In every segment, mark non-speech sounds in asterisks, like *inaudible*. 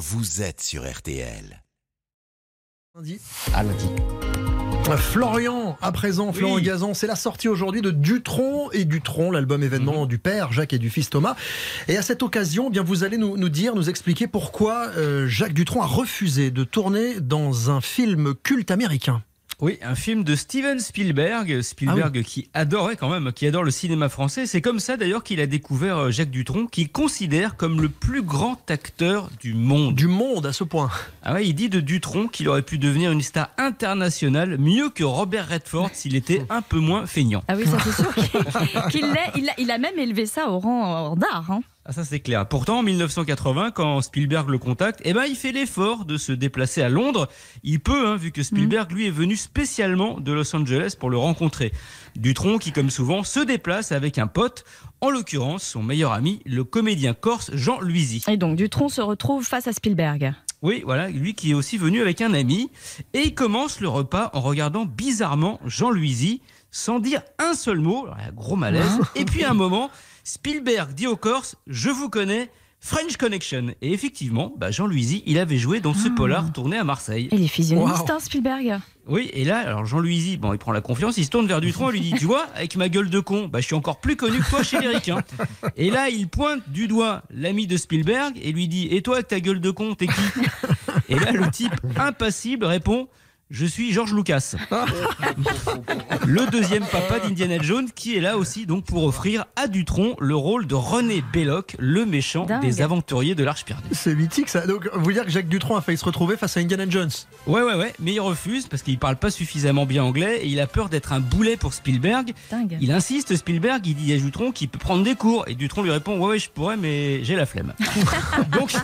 vous êtes sur RTL. Lundi. Ah, lundi. Florian, à présent, Florian Oui. Gazan, c'est la sortie aujourd'hui de Dutron et Dutron, l'album événement du père Jacques et du fils Thomas. Et à cette occasion, eh bien vous allez nous, nous dire, nous expliquer pourquoi euh, Jacques Dutron a refusé de tourner dans un film culte américain. Oui, un film de Steven Spielberg. Spielberg qui adorait quand même, qui adore le cinéma français. C'est comme ça d'ailleurs qu'il a découvert euh, Jacques Dutronc, qu'il considère comme le plus grand acteur du monde. Du monde à ce point. Ah ouais, il dit de Dutronc qu'il aurait pu devenir une star internationale mieux que Robert Redford s'il était un peu moins feignant. Ah oui, ça c'est sûr qu'il *laughs* l'est. Il a, il a même élevé ça au rang d'art. hein. Ah ça c'est clair. Pourtant en 1980 quand Spielberg le contacte, eh ben il fait l'effort de se déplacer à Londres. Il peut hein, vu que Spielberg lui est venu spécialement de Los Angeles pour le rencontrer. Dutronc qui comme souvent se déplace avec un pote, en l'occurrence son meilleur ami, le comédien corse Jean Luisi. Et donc Dutron se retrouve face à Spielberg. Oui, voilà, lui qui est aussi venu avec un ami et il commence le repas en regardant bizarrement Jean Luisi sans dire un seul mot, Alors, un gros malaise. et puis à un moment, Spielberg dit au Corse "Je vous connais." French Connection. Et effectivement, bah, Jean Luisi, il avait joué dans ce polar tourné à Marseille. Il est physionomiste, Wow. hein, Spielberg. Oui, et là, alors Jean Luisi, bon, il prend la confiance, il se tourne vers Dutronc et lui dit Tu vois, avec ma gueule de con, bah, je suis encore plus connu que toi chez les. Et là, il pointe du doigt l'ami de Spielberg et lui dit Et toi, avec ta gueule de con, t'es qui? Et là, le type impassible répond Je suis George Lucas. *laughs* le deuxième papa d'Indiana Jones, qui est là aussi donc pour offrir à Dutronc le rôle de René Belloc, le méchant Dingue. des aventuriers de l'Arche perdue. C'est mythique ça. Donc, vous dire que Jacques Dutron a failli se retrouver face à Indiana Jones. Ouais, ouais, ouais, mais il refuse parce qu'il parle pas suffisamment bien anglais et il a peur d'être un boulet pour Spielberg. Dingue. Il insiste, Spielberg, il dit à Dutronc qu'il peut prendre des cours. Et Dutronc lui répond Ouais, ouais, je pourrais, mais j'ai la flemme. *laughs* donc,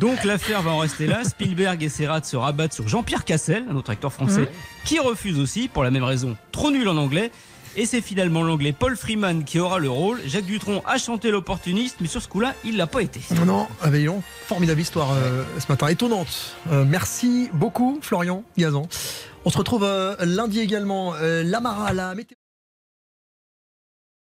donc l'affaire va en rester là. Spielberg essaiera de se rabattre sur Jean-Pierre Cassel, un autre acteur français, qui refuse aussi, pour la même raison, trop nul en anglais. Et c'est finalement l'anglais Paul Freeman qui aura le rôle. Jacques Dutronc a chanté l'opportuniste, mais sur ce coup-là, il l'a pas été. Non, ah, voyons, formidable histoire euh, ce matin, étonnante. Euh, merci beaucoup Florian Gazan. On se retrouve euh, lundi également. Euh, Lamara, la météo.